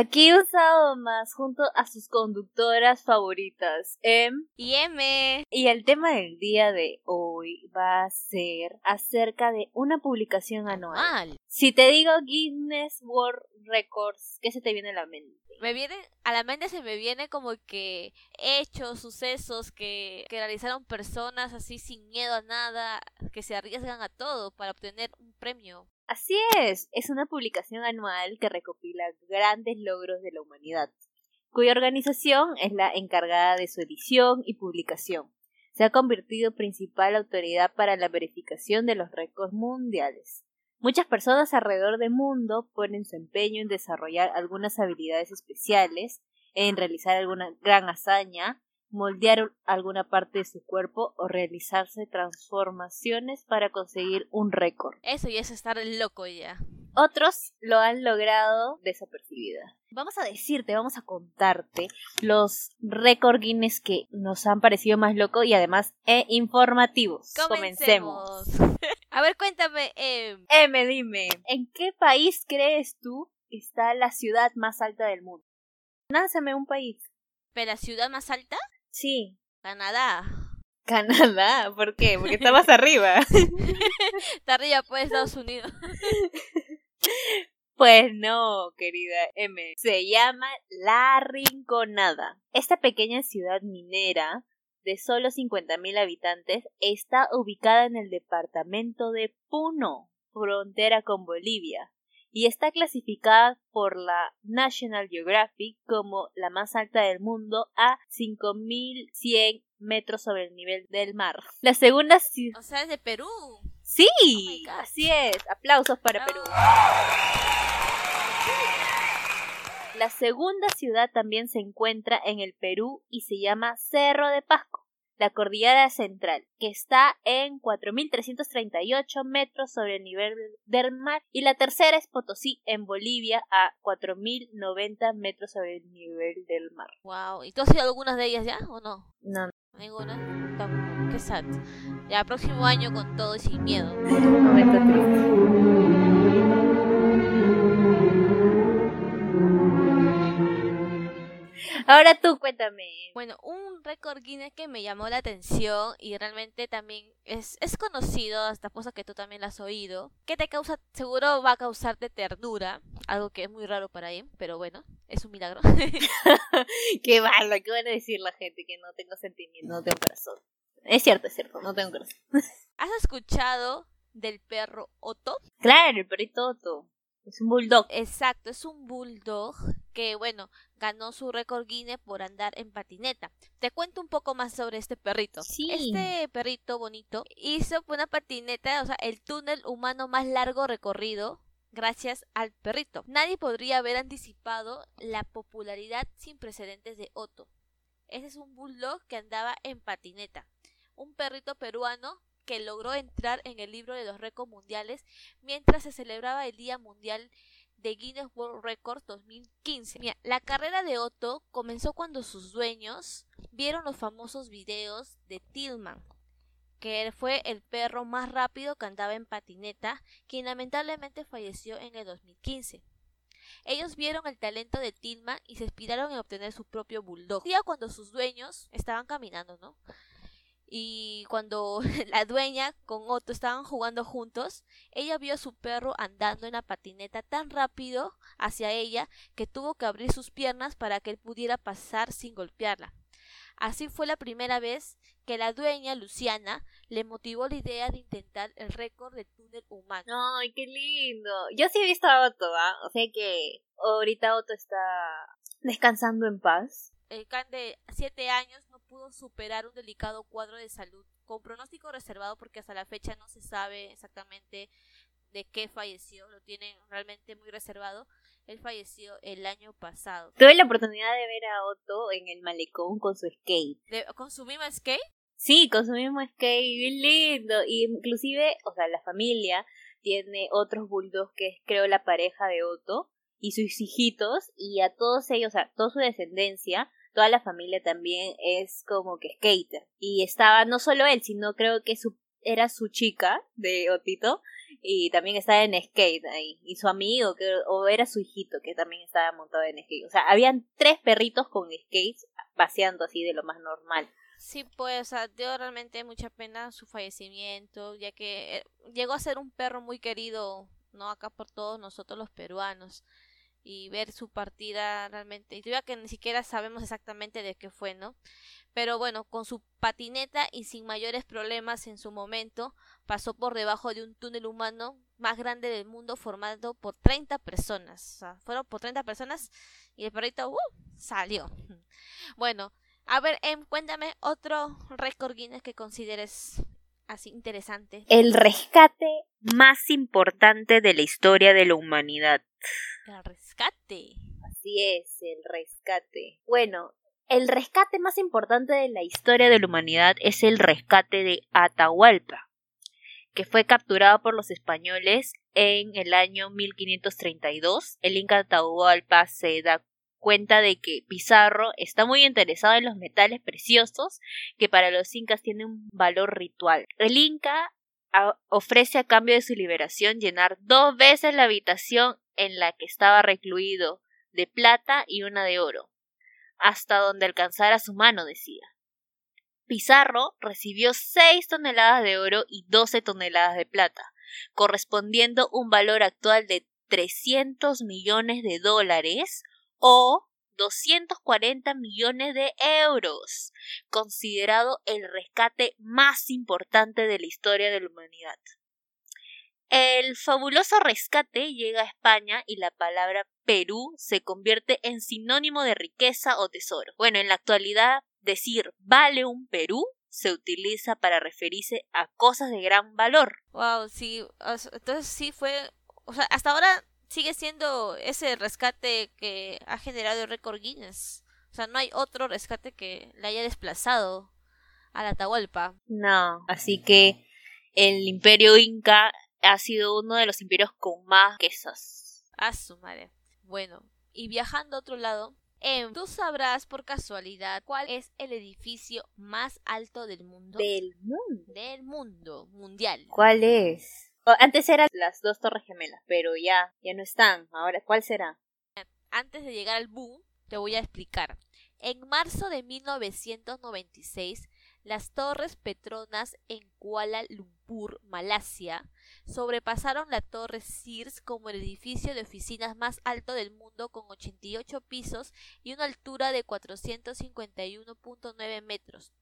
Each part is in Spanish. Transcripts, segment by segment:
Aquí un sábado más junto a sus conductoras favoritas, M y M. Y el tema del día de hoy va a ser acerca de una publicación anual. Si te digo Guinness World Records, ¿qué se te viene a la mente? Me viene, a la mente se me viene como que hechos, sucesos que, que realizaron personas así sin miedo a nada, que se arriesgan a todo para obtener un premio. Así es, es una publicación anual que recopila grandes logros de la humanidad, cuya organización es la encargada de su edición y publicación. Se ha convertido principal autoridad para la verificación de los récords mundiales. Muchas personas alrededor del mundo ponen su empeño en desarrollar algunas habilidades especiales, en realizar alguna gran hazaña, moldear alguna parte de su cuerpo o realizarse transformaciones para conseguir un récord. Eso ya es estar loco ya. Otros lo han logrado desapercibida. Vamos a decirte, vamos a contarte los récord Guinness que nos han parecido más locos y además e informativos. Comencemos. a ver, cuéntame. Eh... M, dime, ¿en qué país crees tú está la ciudad más alta del mundo? Názame un país. ¿Pero la ciudad más alta? Sí. Canadá. Canadá, ¿por qué? Porque está más arriba. está arriba, pues, Estados Unidos. Pues no, querida M. Se llama La Rinconada. Esta pequeña ciudad minera de solo 50.000 habitantes está ubicada en el departamento de Puno, frontera con Bolivia, y está clasificada por la National Geographic como la más alta del mundo a 5.100 metros sobre el nivel del mar. La segunda ciudad... O sea, es de Perú. Sí, oh así es. Aplausos para Perú. La segunda ciudad también se encuentra en el Perú y se llama Cerro de Pasco, la cordillera central, que está en 4.338 metros sobre el nivel del mar, y la tercera es Potosí, en Bolivia, a 4.090 metros sobre el nivel del mar. Wow, ¿y tú has ido algunas de ellas ya o no? No. ¿Ninguna? Qué sad. Ya, próximo año con todo y sin miedo. Ahora tú cuéntame. Bueno, un récord Guinness que me llamó la atención y realmente también es, es conocido, hasta cosas que tú también has oído, que te causa, seguro va a causarte ternura, algo que es muy raro para él, pero bueno, es un milagro. qué malo, qué van a decir la gente que no tengo sentimiento, no tengo corazón. Es cierto, es cierto, no tengo corazón. ¿Has escuchado del perro Otto? Claro, el perrito Otto. Es un bulldog. Exacto, es un bulldog que, bueno, ganó su récord Guinness por andar en patineta. Te cuento un poco más sobre este perrito. Sí. Este perrito bonito hizo una patineta, o sea, el túnel humano más largo recorrido gracias al perrito. Nadie podría haber anticipado la popularidad sin precedentes de Otto. Ese es un bulldog que andaba en patineta. Un perrito peruano que logró entrar en el libro de los récords mundiales mientras se celebraba el Día Mundial de Guinness World Records 2015. la carrera de Otto comenzó cuando sus dueños vieron los famosos videos de Tillman, que fue el perro más rápido que andaba en patineta, quien lamentablemente falleció en el 2015. Ellos vieron el talento de Tillman y se inspiraron en obtener su propio bulldog. día cuando sus dueños estaban caminando, ¿no? Y cuando la dueña con Otto estaban jugando juntos, ella vio a su perro andando en la patineta tan rápido hacia ella que tuvo que abrir sus piernas para que él pudiera pasar sin golpearla. Así fue la primera vez que la dueña, Luciana, le motivó la idea de intentar el récord de túnel humano. ¡Ay, qué lindo! Yo sí he visto a Otto, ¿ah? O sea que ahorita Otto está descansando en paz. El can de siete años pudo superar un delicado cuadro de salud con pronóstico reservado porque hasta la fecha no se sabe exactamente de qué falleció, lo tienen realmente muy reservado. Él falleció el año pasado. Tuve la oportunidad de ver a Otto en el malecón con su skate. ¿Con su mismo skate? Sí, con su mismo skate, bien lindo. Y inclusive, o sea, la familia tiene otros bulldogs que es creo la pareja de Otto y sus hijitos y a todos ellos, o sea, toda su descendencia toda la familia también es como que skater. Y estaba no solo él, sino creo que su, era su chica de Otito, y también estaba en skate ahí. Y su amigo, que, o era su hijito, que también estaba montado en skate. O sea, habían tres perritos con skates paseando así de lo más normal. Sí, pues, o sea, dio realmente mucha pena su fallecimiento, ya que eh, llegó a ser un perro muy querido, ¿no? Acá por todos nosotros los peruanos. Y ver su partida realmente, y ya que ni siquiera sabemos exactamente de qué fue, ¿no? Pero bueno, con su patineta y sin mayores problemas en su momento, pasó por debajo de un túnel humano más grande del mundo formado por 30 personas. O sea, fueron por 30 personas y el perrito uh, salió. Bueno, a ver, em, cuéntame otro récord Guinness que consideres así interesante. El rescate más importante de la historia de la humanidad. El rescate. Así es, el rescate. Bueno, el rescate más importante de la historia de la humanidad es el rescate de Atahualpa, que fue capturado por los españoles en el año 1532. El Inca Atahualpa se da cuenta de que Pizarro está muy interesado en los metales preciosos que para los incas tienen un valor ritual. El inca ofrece a cambio de su liberación llenar dos veces la habitación en la que estaba recluido de plata y una de oro, hasta donde alcanzara su mano, decía. Pizarro recibió seis toneladas de oro y doce toneladas de plata, correspondiendo un valor actual de 300 millones de dólares o 240 millones de euros, considerado el rescate más importante de la historia de la humanidad. El fabuloso rescate llega a España y la palabra Perú se convierte en sinónimo de riqueza o tesoro. Bueno, en la actualidad decir vale un Perú se utiliza para referirse a cosas de gran valor. Wow, sí, entonces sí fue, o sea, hasta ahora sigue siendo ese rescate que ha generado el récord Guinness. O sea, no hay otro rescate que le haya desplazado a la Atahualpa. No, así que el imperio inca ha sido uno de los imperios con más quesos. A su madre. Bueno, y viajando a otro lado, em, ¿tú sabrás por casualidad cuál es el edificio más alto del mundo? Del mundo. Del mundo, mundial. ¿Cuál es? Antes eran las dos torres gemelas, pero ya, ya no están. Ahora, ¿cuál será? Antes de llegar al boom, te voy a explicar. En marzo de 1996, las torres Petronas en Kuala Lumpur, Malasia, sobrepasaron la torre Sears como el edificio de oficinas más alto del mundo con 88 pisos y una altura de 451.9 metros.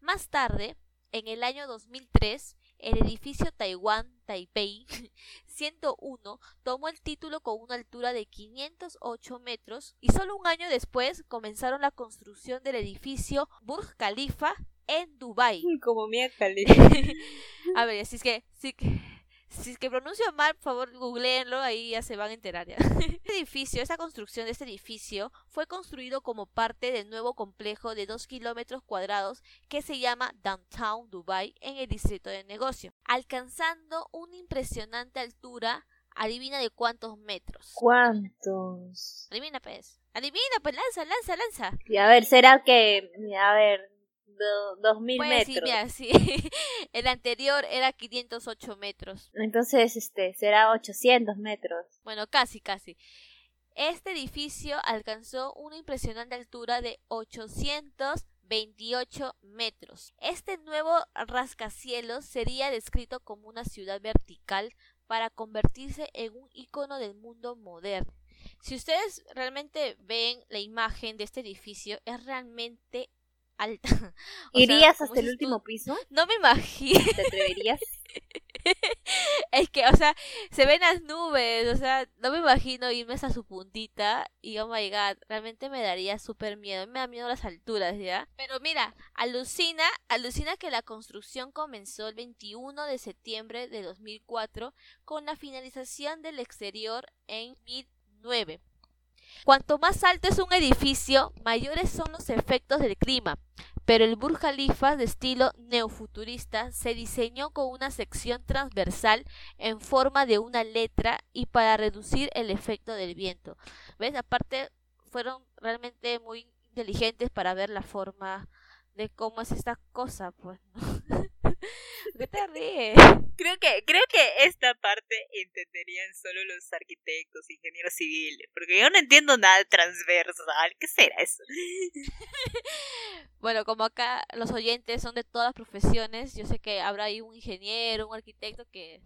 Más tarde, en el año 2003, el edificio Taiwán Taipei 101 tomó el título con una altura de 508 metros y solo un año después comenzaron la construcción del edificio Burj Khalifa en Dubai. Como Mia Khalifa. A ver, así es que, sí que si es que pronuncio mal, por favor, googleenlo, ahí ya se van a enterar ya. Este edificio, esta construcción de este edificio fue construido como parte del nuevo complejo de 2 kilómetros cuadrados que se llama Downtown Dubai en el distrito de negocio, alcanzando una impresionante altura, adivina de cuántos metros. ¿Cuántos? Adivina pues. Adivina, pues lanza, lanza, lanza. Y a ver, será que, a ver, dos mil pues metros. Sí, El anterior era 508 metros. Entonces, este, será 800 metros. Bueno, casi, casi. Este edificio alcanzó una impresionante altura de 828 metros. Este nuevo rascacielos sería descrito como una ciudad vertical para convertirse en un icono del mundo moderno. Si ustedes realmente ven la imagen de este edificio, es realmente alta. ¿Irías hasta el último piso? No me imagino. ¿Te atreverías? es que, o sea, se ven las nubes, o sea, no me imagino irme hasta su puntita y oh my god, realmente me daría súper miedo, me da miedo las alturas, ¿ya? Pero mira, alucina, alucina que la construcción comenzó el 21 de septiembre de 2004 con la finalización del exterior en 2009. Cuanto más alto es un edificio, mayores son los efectos del clima, pero el Burj Khalifa de estilo neofuturista se diseñó con una sección transversal en forma de una letra y para reducir el efecto del viento. ¿Ves? Aparte fueron realmente muy inteligentes para ver la forma de cómo es esta cosa, pues. ¿Qué te ríes? Creo que, creo que esta parte entenderían solo los arquitectos, ingenieros civiles, porque yo no entiendo nada transversal. ¿Qué será eso? bueno, como acá los oyentes son de todas las profesiones, yo sé que habrá ahí un ingeniero, un arquitecto que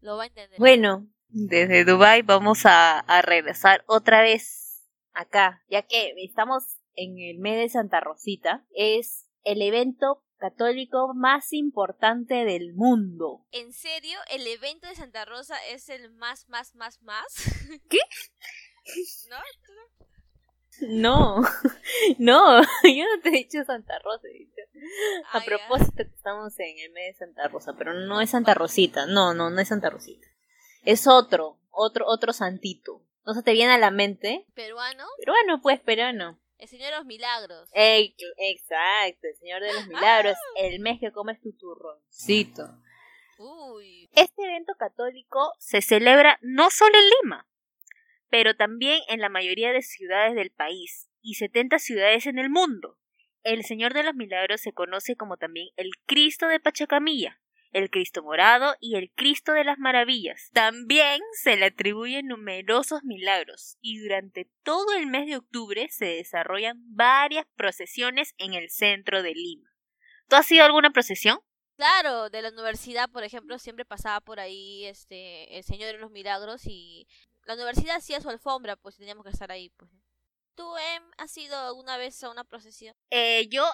lo va a entender. Bueno, desde Dubai vamos a, a regresar otra vez acá, ya que estamos en el mes de Santa Rosita. Es el evento católico más importante del mundo. ¿En serio? ¿El evento de Santa Rosa es el más, más, más, más? ¿Qué? ¿No? No, no, yo no te he dicho Santa Rosa. A Ah, ya. propósito, que estamos en el mes de Santa Rosa, pero no es Santa Rosita, no, no, no es Santa Rosita. Es otro, otro, otro santito. ¿No se te viene a la mente? ¿Peruano? Pero bueno, pues, peruano. El Señor de los Milagros. Ey, exacto, el Señor de los Milagros, el mes que comes tu turroncito. Uy. Este evento católico se celebra no solo en Lima, pero también en la mayoría de ciudades del país y 70 ciudades en el mundo. El Señor de los Milagros se conoce como también el Cristo de Pachacamilla, el Cristo morado y el Cristo de las Maravillas. También se le atribuyen numerosos milagros y durante todo el mes de octubre se desarrollan varias procesiones en el centro de Lima. ¿Tú has ido a alguna procesión? Claro, de la universidad, por ejemplo, siempre pasaba por ahí este el Señor de los Milagros y la universidad hacía su alfombra, pues teníamos que estar ahí, pues. ¿Tú, Em, has ido alguna vez a una procesión? Eh, yo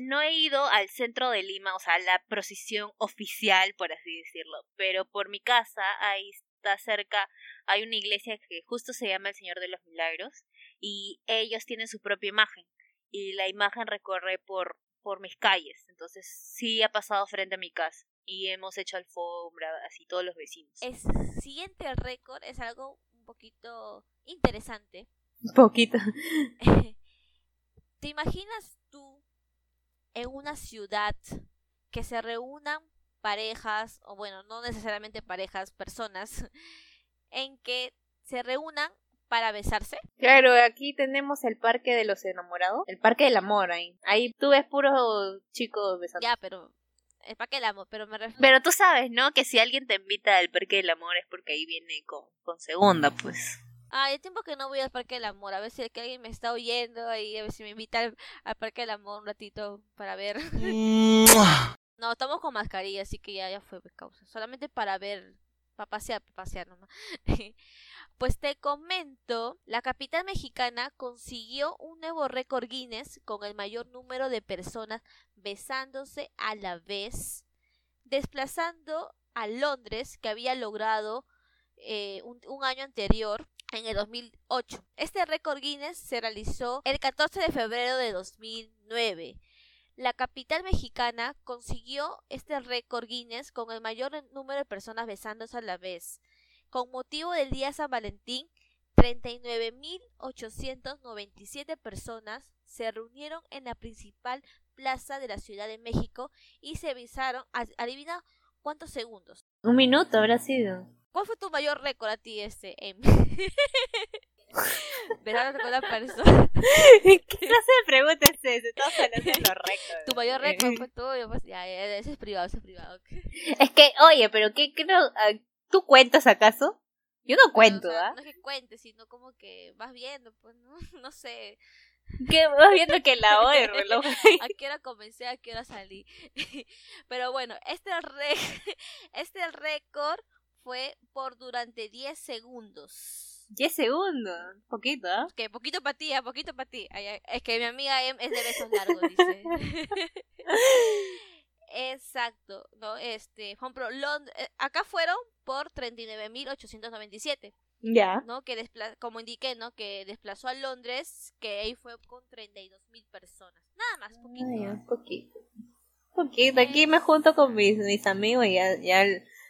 no he ido al centro de Lima, o sea, a la procesión oficial, por así decirlo, pero por mi casa, ahí está cerca, hay una iglesia que justo se llama el Señor de los Milagros, y ellos tienen su propia imagen, y la imagen recorre por, por mis calles, entonces sí ha pasado frente a mi casa, y hemos hecho alfombra, así todos los vecinos. El siguiente récord es algo un poquito interesante. Un poquito. ¿Te imaginas tú en una ciudad que se reúnan parejas, o bueno, no necesariamente parejas, personas, en que se reúnan para besarse? Claro, aquí tenemos el Parque de los Enamorados, el Parque del Amor ahí. Ahí tú ves puros chicos besando. Ya, pero es para que el amo, pero me refiero... Pero tú sabes, ¿no? Que si alguien te invita al Parque del Amor es porque ahí viene con, con segunda, pues. Ah, el tiempo que no voy al Parque del Amor, a ver si que alguien me está oyendo ahí, a ver si me invita al, al Parque del Amor un ratito para ver. No, estamos con mascarilla, así que ya, ya fue causa. Solamente para ver, para pasear, para pasear nomás. pues te comento, la capital mexicana consiguió un nuevo récord Guinness con el mayor número de personas besándose a la vez, desplazando a Londres, que había logrado eh, un, un año anterior, en el 2008. Este récord Guinness se realizó el 14 de febrero de 2009. La capital mexicana consiguió este récord Guinness con el mayor número de personas besándose a la vez. Con motivo del Día San Valentín, 39.897 personas se reunieron en la principal plaza de la Ciudad de México y se besaron, ad- adivina cuántos segundos. Un minuto habrá sido. ¿Cuál fue tu mayor récord a ti, este, Em? Besándote con una persona. ¿Qué clase de pregunta es esa? Estamos hablando de los récords. Tu mayor récord fue tuyo, pues ya, ya, ese es privado, ese es privado. Es que, oye, pero ¿qué creo? ah, ¿Tú cuentas acaso? Yo no cuento, O sea, ¿ah? No es que cuentes, sino como que vas viendo, pues, ¿no? No sé. ¿Qué vas viendo que la hora reloj? a qué hora comencé, a qué hora salí. Pero bueno, este, re este récord fue por durante 10 segundos. 10 segundos. Poquito, ¿ah? Que poquito para ti, a poquito para ti. Es que mi amiga Em es de besos largos, dice. Exacto, ¿no? Este, por ejemplo, Lond- eh, acá fueron por 39.897, Ya. ¿no? Que despla- como indiqué, ¿no? Que desplazó a Londres, que ahí fue con 32.000 personas. Nada más, poquito. Ay, poquito. Poquito. Aquí me junto con mis, mis amigos y ya, ya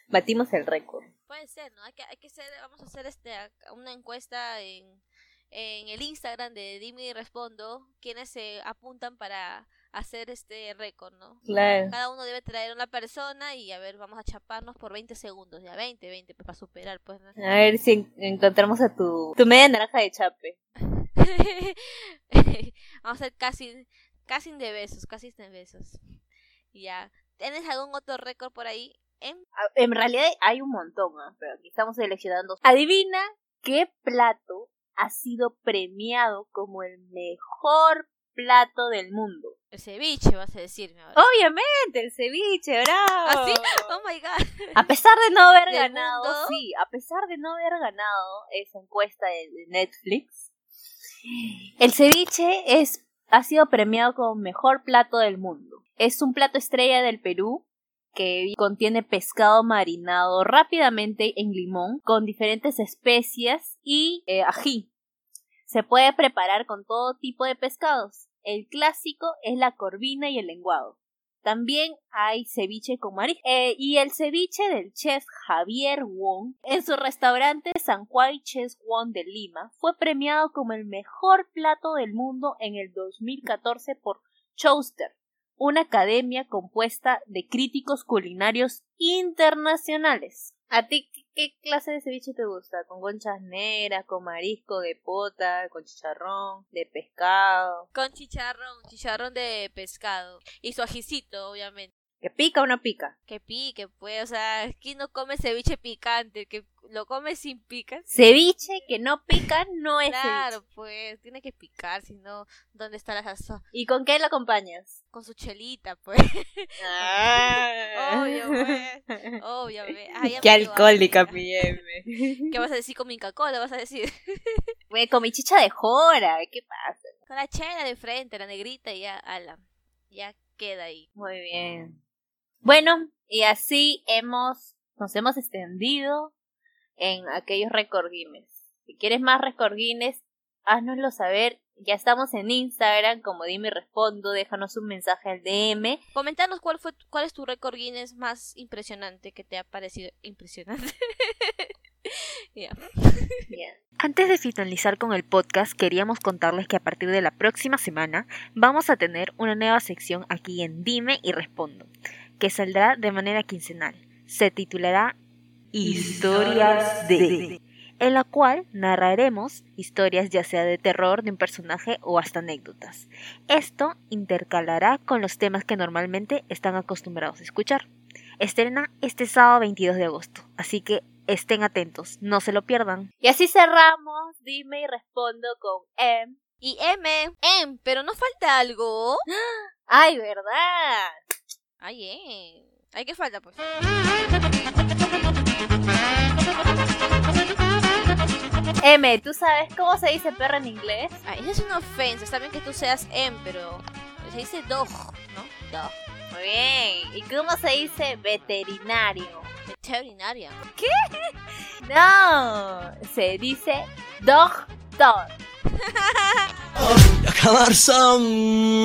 batimos el récord. Puede ser, ¿no? Hay que, hay que hacer, vamos a hacer este, una encuesta en, en el Instagram de Dime y Respondo, quienes se apuntan para hacer este récord, ¿no? Claro. Cada uno debe traer una persona y a ver, vamos a chaparnos por 20 segundos, ya 20, 20, pues, para superar, pues. ¿no? A ver si en- encontramos a tu, tu media naranja de chape. vamos a hacer casi, casi de besos, casi de besos. Ya, ¿Tienes algún otro récord por ahí? En... Ah, En realidad hay un montón, ¿ah? pero aquí estamos seleccionando. Adivina qué plato ha sido premiado como el mejor plato del mundo. El ceviche, vas a decirme ahora. Obviamente, el ceviche, bravo. ¿Ah, sí? Oh my god. A pesar de no haber ¿Del ganado, mundo? sí, a pesar de no haber ganado esa encuesta de, de Netflix, el ceviche es, ha sido premiado como mejor plato del mundo. Es un plato estrella del Perú que contiene pescado marinado rápidamente en limón con diferentes especias y eh, ají. Se puede preparar con todo tipo de pescados. El clásico es la corvina y el lenguado. También hay ceviche con marisco. Eh, y el ceviche del chef Javier Wong en su restaurante San Juan Chess Wong de Lima fue premiado como el mejor plato del mundo en el 2014 por Chowster, una academia compuesta de críticos culinarios internacionales. ¿A ti qué, clase de ceviche te gusta? ¿Con conchas negras, con marisco de pota, con chicharrón, de pescado? Con chicharrón, chicharrón de pescado. Y su ajicito, obviamente. ¿Que pica o no pica? Que pique, pues. O sea, ¿quién no come ceviche picante? Que lo come sin pica. Ceviche que no pica no es Claro, ceviche. pues. Tiene que picar, si no, ¿dónde está la sazón? ¿Y con qué lo acompañas? Con su chelita, pues. Ah. Obvio, pues. Obvio, ya Qué alcohólica, hambre. mi M. ¿Qué vas a decir con mi Coca-Cola? Vas a decir. Güey, Con mi chicha de jora, ¿qué pasa? Con la chela de frente, la negrita, y ya, ala. Ya queda ahí. Muy bien. Bueno, y así hemos, nos hemos extendido en aquellos record Guinness. Si quieres más record Guinness, háznoslo saber. Ya estamos en Instagram, como dime y respondo, déjanos un mensaje al DM. Comentanos cuál fue cuál es tu récord Guinness más impresionante que te ha parecido impresionante. Antes de finalizar con el podcast, queríamos contarles que a partir de la próxima semana vamos a tener una nueva sección aquí en Dime y Respondo, que saldrá de manera quincenal. Se titulará Historias de, en la cual narraremos historias ya sea de terror de un personaje o hasta anécdotas. Esto intercalará con los temas que normalmente están acostumbrados a escuchar. Estrena este sábado 22 de agosto, así que estén atentos, no se lo pierdan. Y así cerramos, dime y respondo con M. Y M, M, pero no falta algo. Ay, ¿verdad? Ay, eh. Ay, ¿qué falta, pues? M, ¿tú sabes cómo se dice perro en inglés? Ay, esa es una ofensa. Está bien que tú seas M, pero se dice dog, ¿no? Dog. Muy bien. ¿Y cómo se dice veterinario? Veterinaria. No, se dice doctor. acabar son